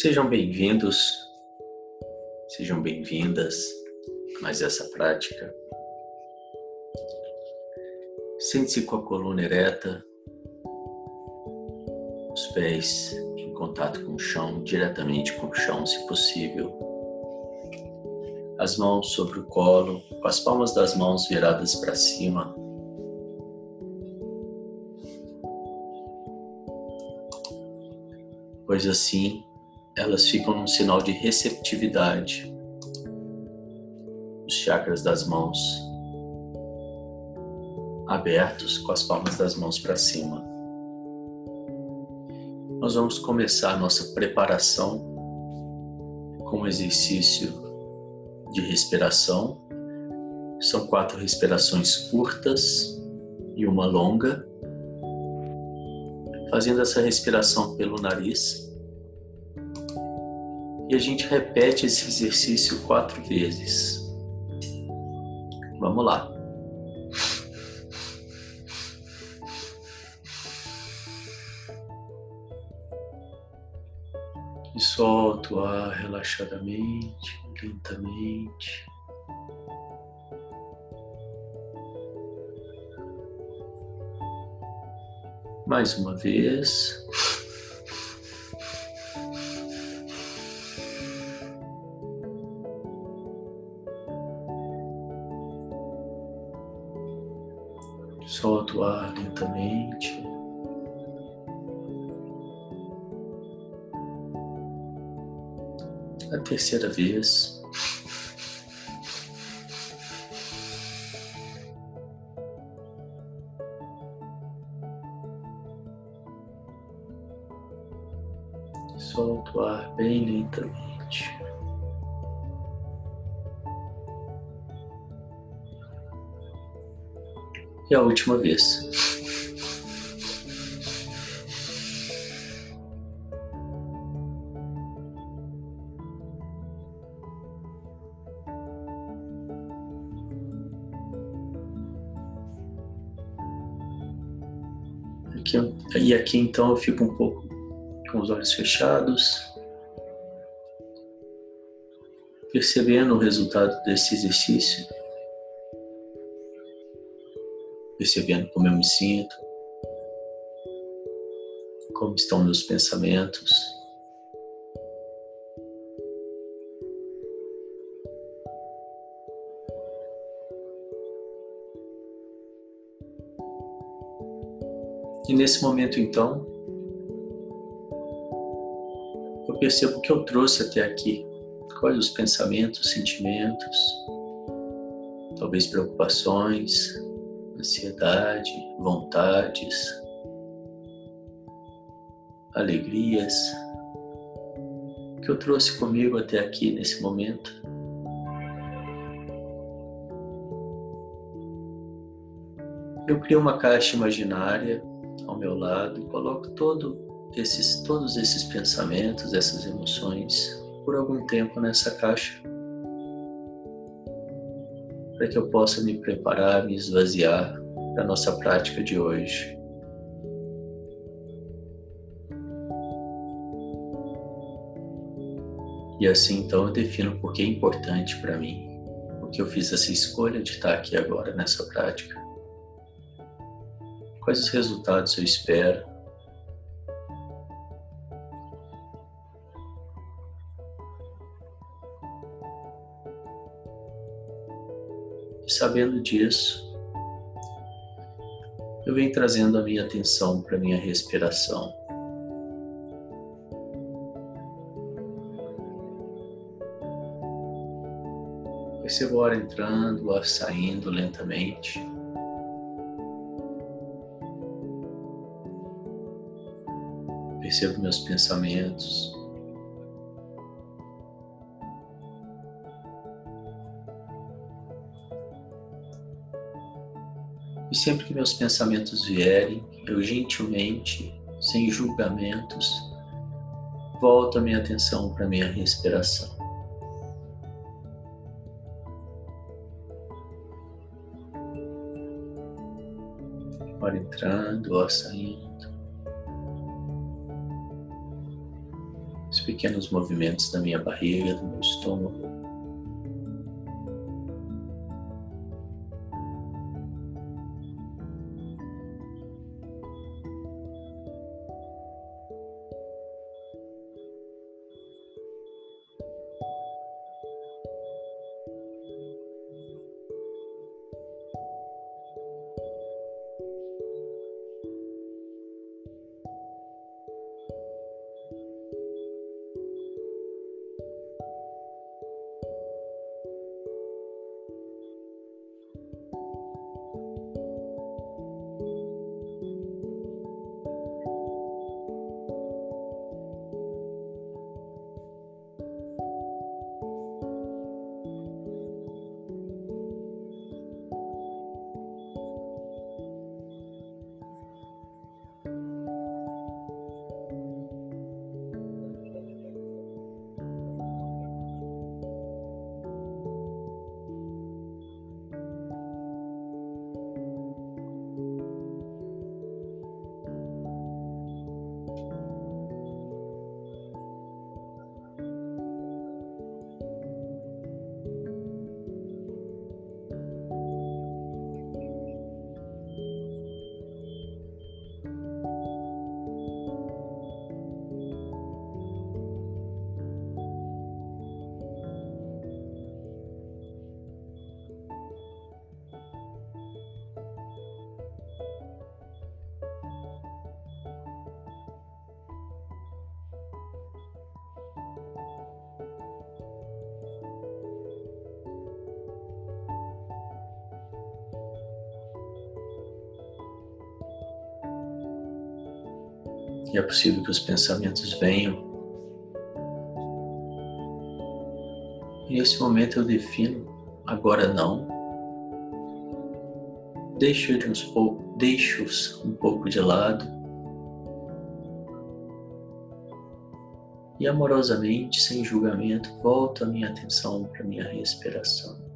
Sejam bem-vindos, sejam bem-vindas a mais essa prática. Sente-se com a coluna ereta, os pés em contato com o chão, diretamente com o chão, se possível. As mãos sobre o colo, com as palmas das mãos viradas para cima. Pois assim, elas ficam num sinal de receptividade. Os chakras das mãos abertos com as palmas das mãos para cima. Nós vamos começar nossa preparação com um exercício de respiração. São quatro respirações curtas e uma longa. Fazendo essa respiração pelo nariz e a gente repete esse exercício quatro vezes. Vamos lá. E solto o ar relaxadamente, lentamente. Mais uma vez. Ar lentamente. A terceira vez. Solta o ar bem lentamente. E a última vez. Aqui, e aqui então eu fico um pouco com os olhos fechados, percebendo o resultado desse exercício. Percebendo como eu me sinto, como estão meus pensamentos. E nesse momento, então, eu percebo o que eu trouxe até aqui. Quais os pensamentos, sentimentos, talvez preocupações, ansiedade, vontades, alegrias que eu trouxe comigo até aqui nesse momento. Eu crio uma caixa imaginária ao meu lado e coloco todo esses, todos esses pensamentos, essas emoções por algum tempo nessa caixa para que eu possa me preparar, me esvaziar para a nossa prática de hoje. E assim então eu defino por que é importante para mim, porque eu fiz essa escolha de estar aqui agora nessa prática. Quais os resultados eu espero? Sabendo disso, eu venho trazendo a minha atenção para a minha respiração. Percebo o ar entrando, o ar saindo lentamente. Percebo meus pensamentos. Sempre que meus pensamentos vierem, eu gentilmente, sem julgamentos, volto a minha atenção para minha respiração. Hora entrando, hora saindo. pequenos movimentos da minha barriga, do meu estômago. E é possível que os pensamentos venham. E nesse momento eu defino, agora não. Deixo-os um, deixo um pouco de lado. E amorosamente, sem julgamento, volto a minha atenção para minha respiração.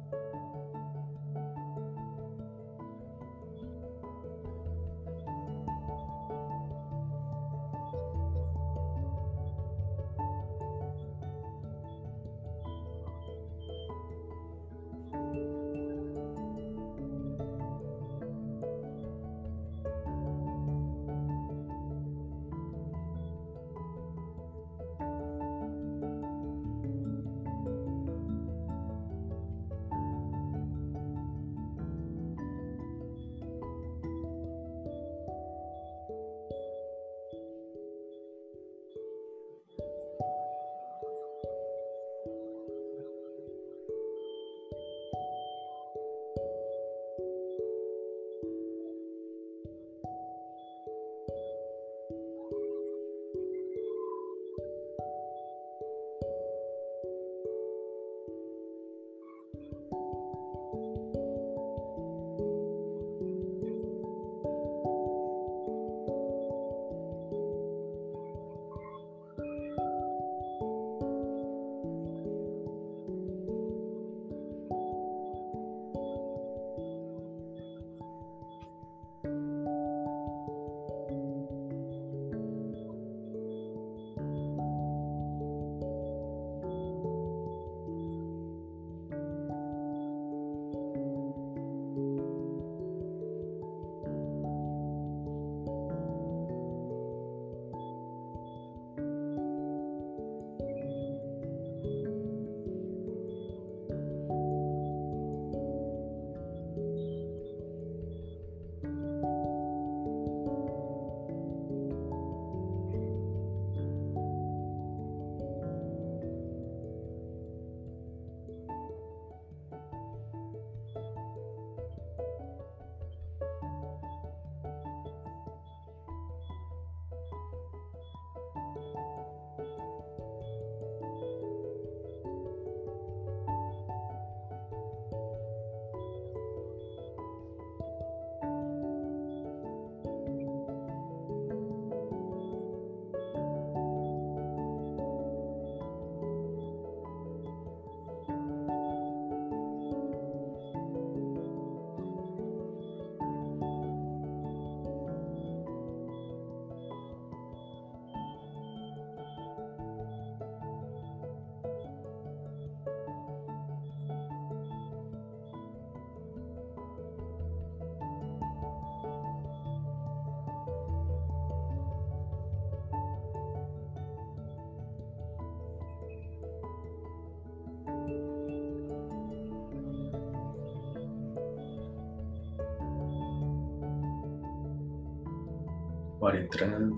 Ar entrando,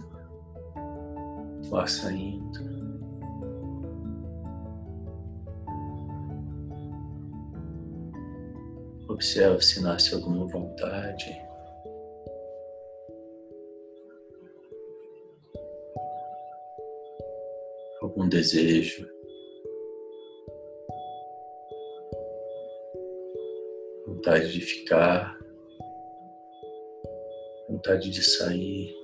o ar saindo. Observe se nasce alguma vontade. Algum desejo. Vontade de ficar. Vontade de sair.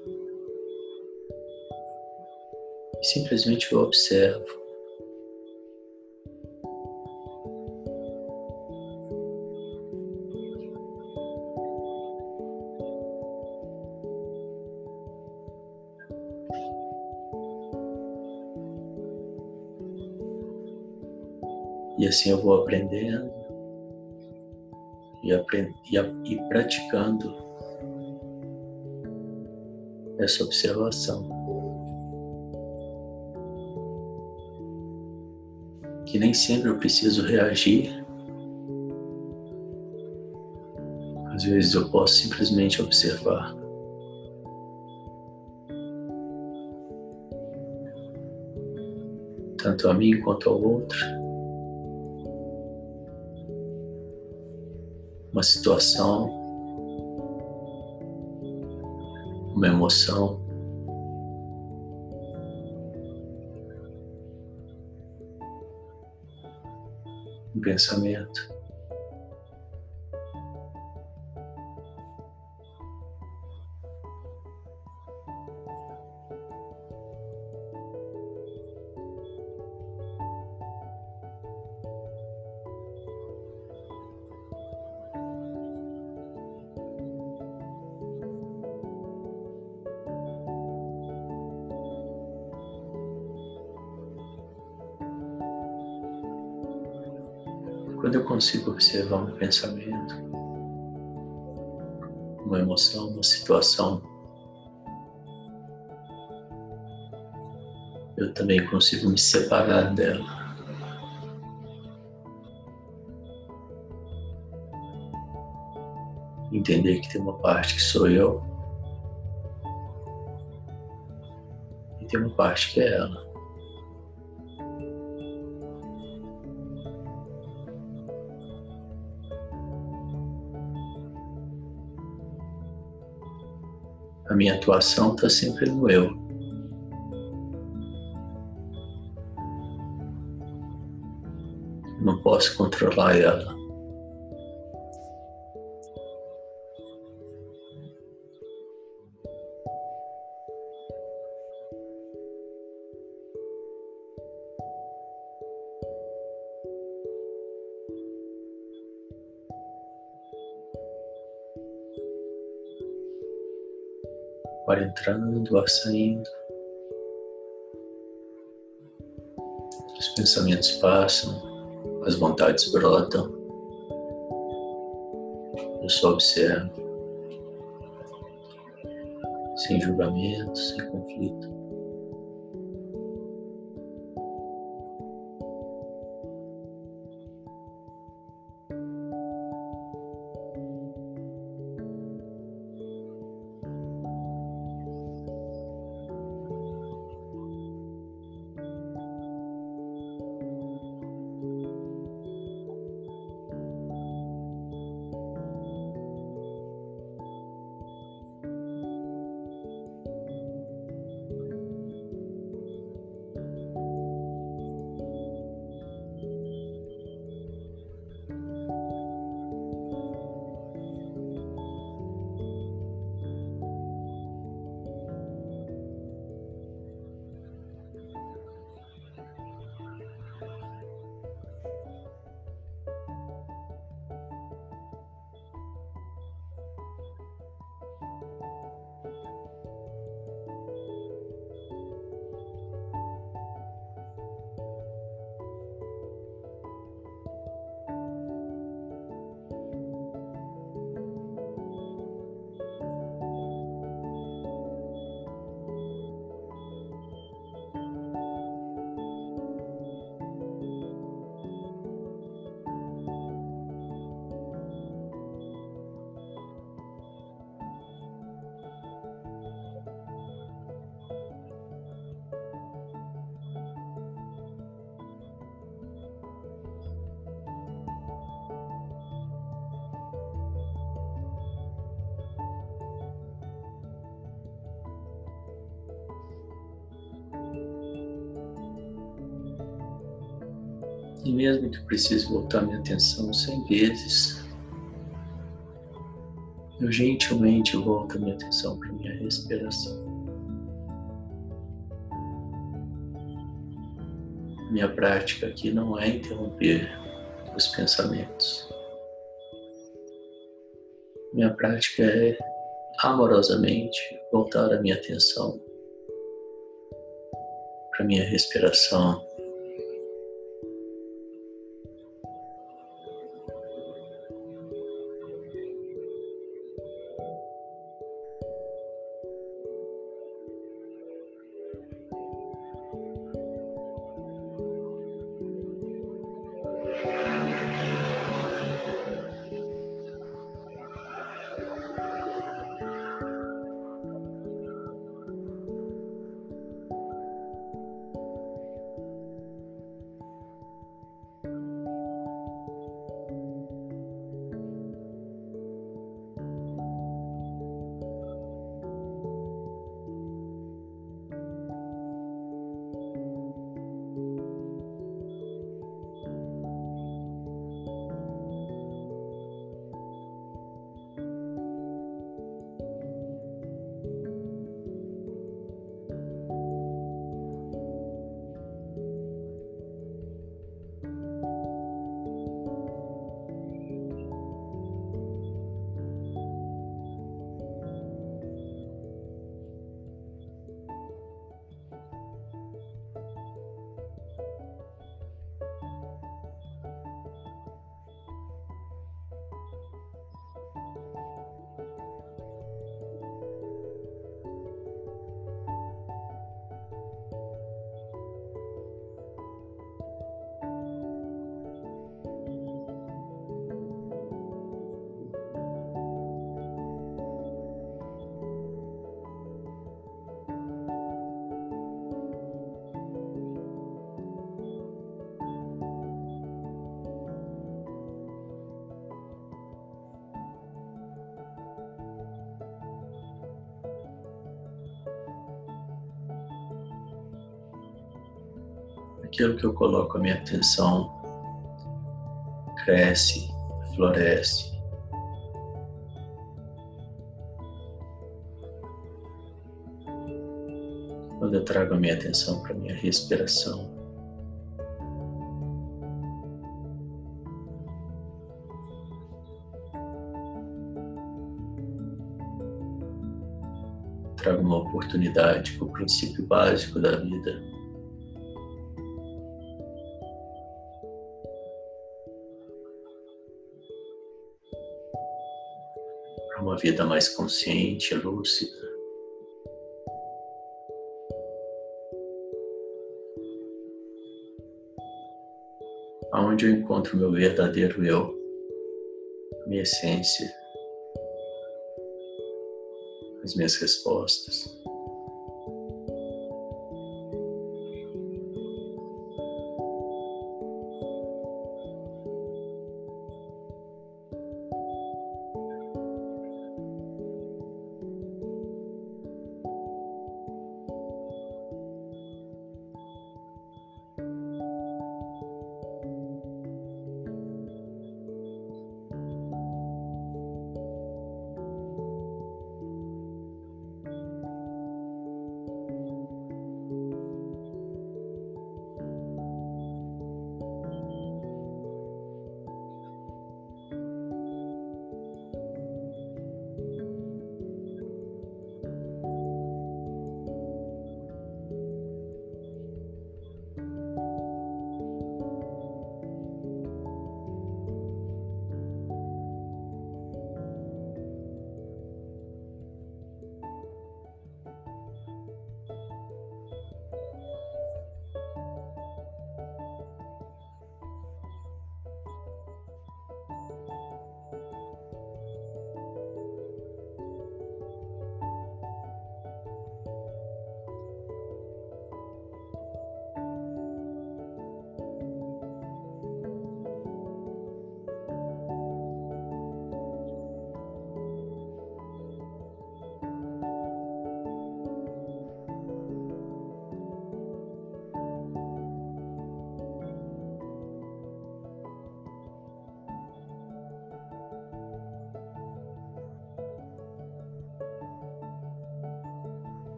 E simplesmente eu observo. E assim eu vou aprendendo e, aprend e, e praticando essa observação. Que nem sempre eu preciso reagir. Às vezes eu posso simplesmente observar. Tanto a mim quanto ao outro. uma situação, uma emoção. Pensamento. Quando eu consigo observar um pensamento, uma emoção, uma situação, eu também consigo me separar dela. Entender que tem uma parte que sou eu e tem uma parte que é ela. Atuação está sempre no eu. Não posso controlar ela. Ar entrando, ar saindo. Os pensamentos passam, as vontades brotam. Eu só observo, sem julgamento, sem conflito. E mesmo que eu precise voltar minha atenção cem vezes, eu gentilmente volto minha atenção para minha respiração. Minha prática aqui não é interromper os pensamentos. Minha prática é amorosamente voltar a minha atenção para minha respiração. Aquilo que eu coloco a minha atenção cresce, floresce. Quando eu trago a minha atenção para a minha respiração, trago uma oportunidade para o princípio básico da vida. Uma vida mais consciente, lúcida. Aonde eu encontro meu verdadeiro eu, minha essência, as minhas respostas.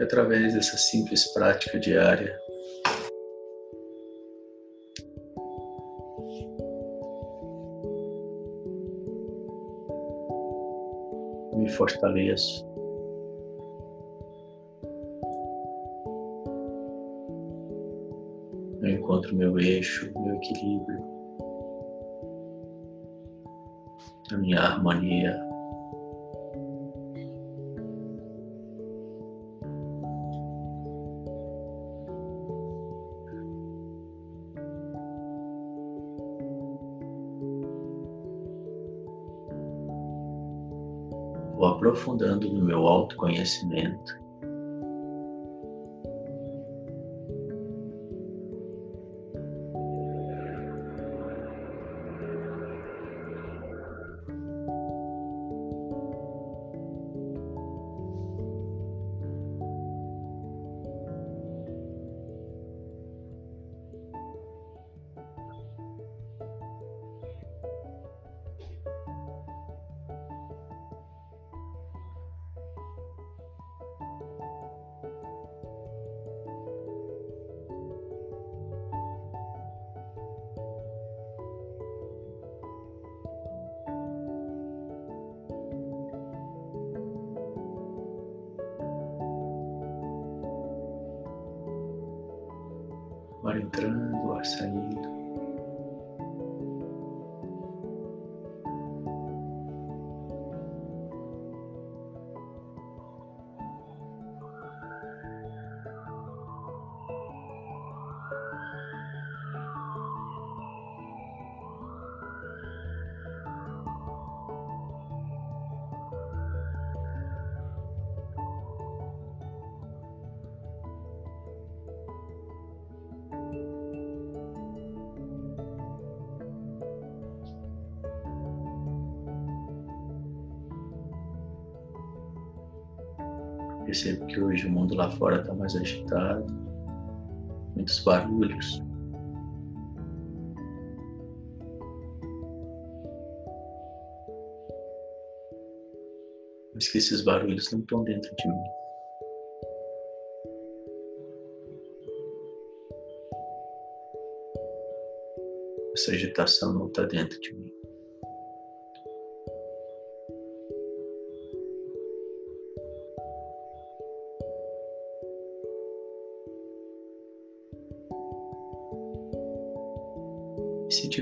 E através dessa simples prática diária, me fortaleço. Eu encontro meu eixo, meu equilíbrio, a minha harmonia. Aprofundando no meu autoconhecimento. Ar entrando, ar saindo. Percebo que hoje o mundo lá fora está mais agitado, muitos barulhos. Mas que esses barulhos não estão dentro de mim. Essa agitação não está dentro de mim.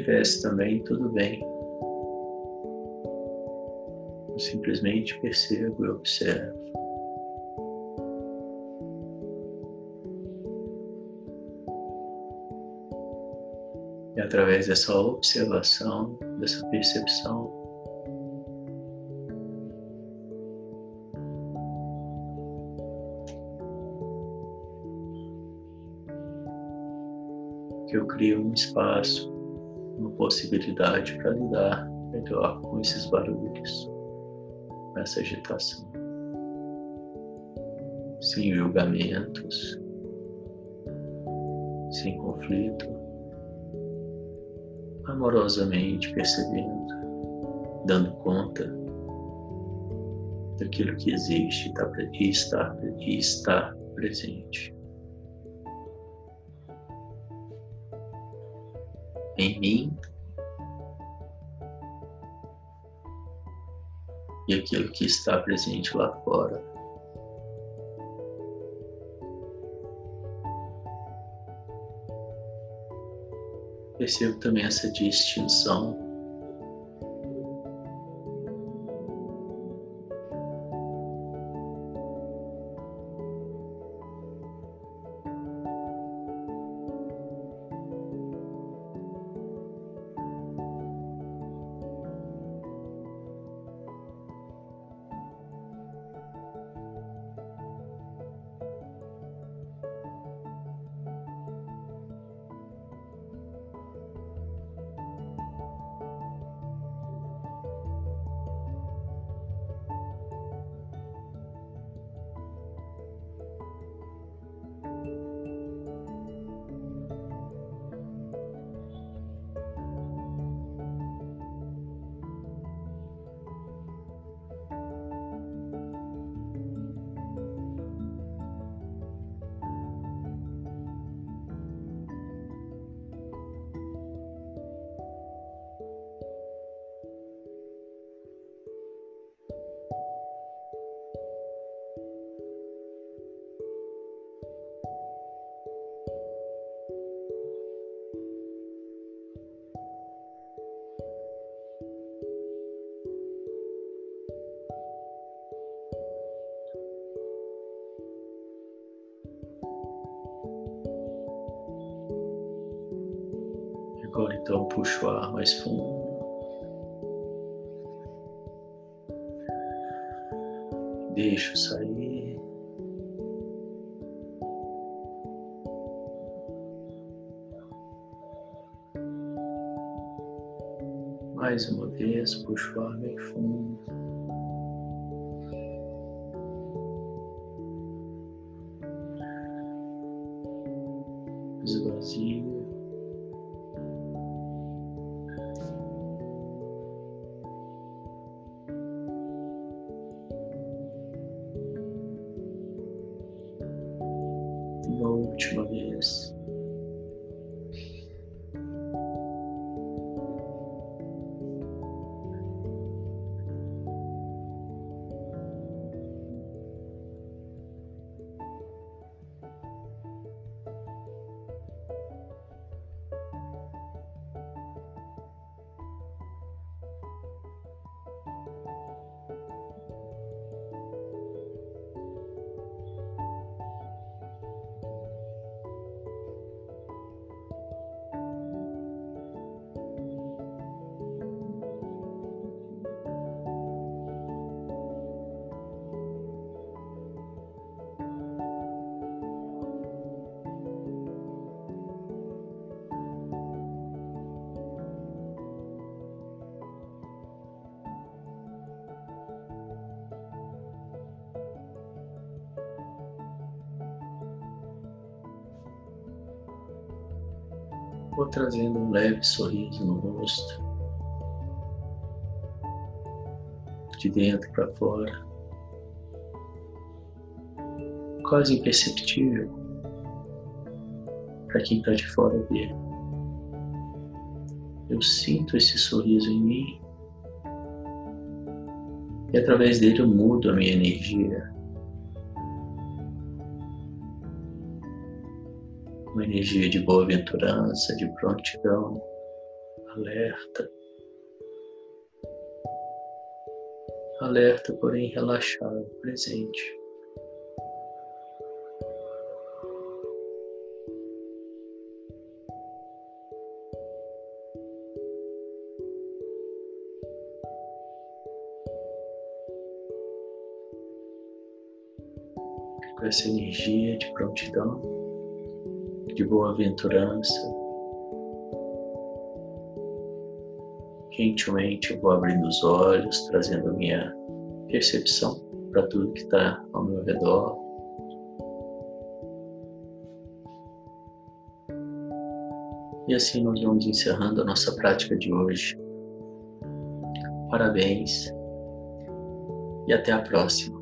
Tivesse também, tudo bem. Eu simplesmente percebo e observo. E através dessa observação, dessa percepção, que eu crio um espaço uma possibilidade para lidar melhor com esses barulhos, com essa agitação. Sem julgamentos, sem conflito, amorosamente percebendo, dando conta daquilo que existe e está, e está presente. Em mim e aquilo que está presente lá fora. Percebo também essa distinção então puxa o ar mais fundo. Deixa sair. Mais uma vez, puxa o ar bem fundo. Esvazia. Vou trazendo um leve sorriso no rosto, de dentro para fora, quase imperceptível para quem está de fora ver. Eu sinto esse sorriso em mim. E através dele eu mudo a minha energia energia de boa-aventurança, de prontidão, alerta. Alerta, porém relaxado, presente. Com essa energia de prontidão de boa-aventurança. Gentilmente eu vou abrindo os olhos, trazendo minha percepção para tudo que está ao meu redor. E assim nós vamos encerrando a nossa prática de hoje. Parabéns e até a próxima.